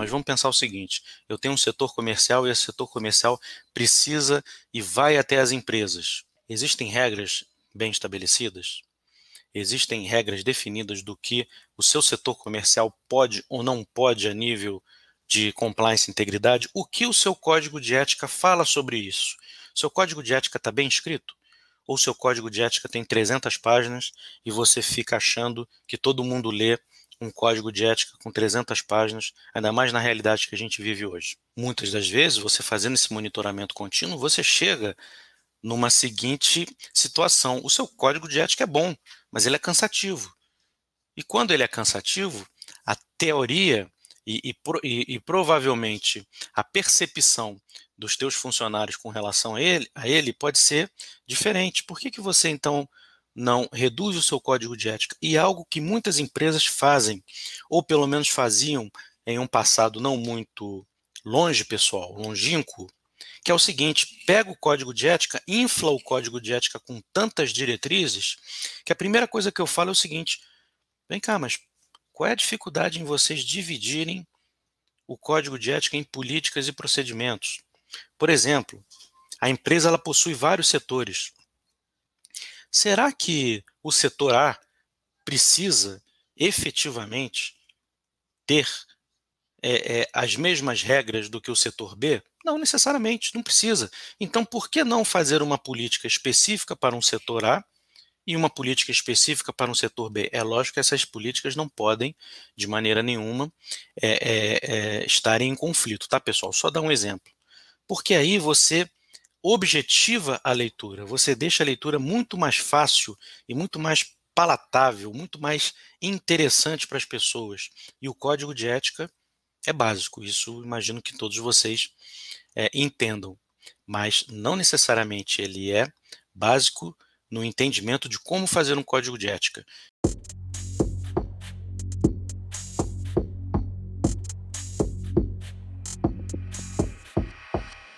mas vamos pensar o seguinte: eu tenho um setor comercial e esse setor comercial precisa e vai até as empresas. Existem regras bem estabelecidas? Existem regras definidas do que o seu setor comercial pode ou não pode a nível de compliance e integridade? O que o seu código de ética fala sobre isso? Seu código de ética está bem escrito? Ou seu código de ética tem 300 páginas e você fica achando que todo mundo lê um código de ética com 300 páginas, ainda mais na realidade que a gente vive hoje. Muitas das vezes, você fazendo esse monitoramento contínuo, você chega numa seguinte situação: o seu código de ética é bom, mas ele é cansativo. E quando ele é cansativo, a teoria e, e, e, provavelmente a percepção dos teus funcionários com relação a ele, a ele pode ser diferente. Por que, que você então não reduz o seu código de ética. E algo que muitas empresas fazem, ou pelo menos faziam em um passado não muito longe, pessoal, longínquo, que é o seguinte: pega o código de ética, infla o código de ética com tantas diretrizes, que a primeira coisa que eu falo é o seguinte: vem cá, mas qual é a dificuldade em vocês dividirem o código de ética em políticas e procedimentos? Por exemplo, a empresa ela possui vários setores. Será que o setor A precisa efetivamente ter é, é, as mesmas regras do que o setor B? Não necessariamente, não precisa. Então, por que não fazer uma política específica para um setor A e uma política específica para um setor B? É lógico que essas políticas não podem, de maneira nenhuma, é, estarem em conflito, tá, pessoal? Só dar um exemplo. Porque aí você objetiva a leitura, você deixa a leitura muito mais fácil e muito mais palatável, muito mais interessante para as pessoas. E o código de ética é básico, isso imagino que todos vocês é, entendam, mas não necessariamente ele é básico no entendimento de como fazer um código de ética.